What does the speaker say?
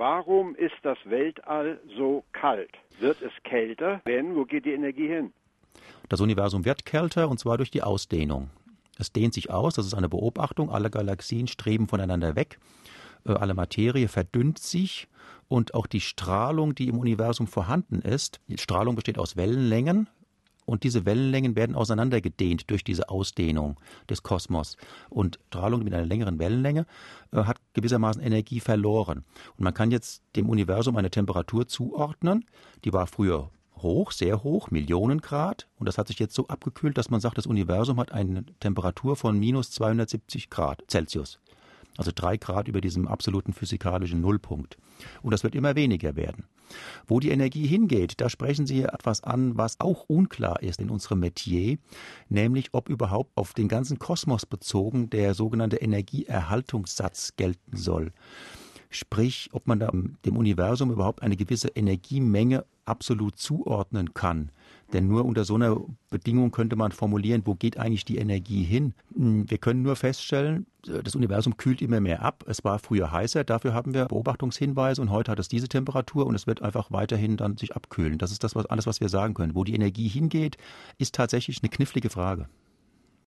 Warum ist das Weltall so kalt? Wird es kälter? Wenn, wo geht die Energie hin? Das Universum wird kälter und zwar durch die Ausdehnung. Es dehnt sich aus, das ist eine Beobachtung. Alle Galaxien streben voneinander weg. Äh, alle Materie verdünnt sich und auch die Strahlung, die im Universum vorhanden ist, die Strahlung besteht aus Wellenlängen, und diese Wellenlängen werden auseinandergedehnt durch diese Ausdehnung des Kosmos. Und Strahlung mit einer längeren Wellenlänge äh, hat gewissermaßen Energie verloren. Und man kann jetzt dem Universum eine Temperatur zuordnen, die war früher hoch, sehr hoch, Millionen Grad. Und das hat sich jetzt so abgekühlt, dass man sagt, das Universum hat eine Temperatur von minus 270 Grad Celsius. Also drei Grad über diesem absoluten physikalischen Nullpunkt. Und das wird immer weniger werden. Wo die Energie hingeht, da sprechen Sie etwas an, was auch unklar ist in unserem Metier, nämlich ob überhaupt auf den ganzen Kosmos bezogen der sogenannte Energieerhaltungssatz gelten soll. Sprich, ob man dem Universum überhaupt eine gewisse Energiemenge absolut zuordnen kann. Denn nur unter so einer Bedingung könnte man formulieren, wo geht eigentlich die Energie hin? Hm, wir können nur feststellen, das Universum kühlt immer mehr ab. Es war früher heißer, dafür haben wir Beobachtungshinweise und heute hat es diese Temperatur und es wird einfach weiterhin dann sich abkühlen. Das ist das was alles, was wir sagen können. Wo die Energie hingeht, ist tatsächlich eine knifflige Frage.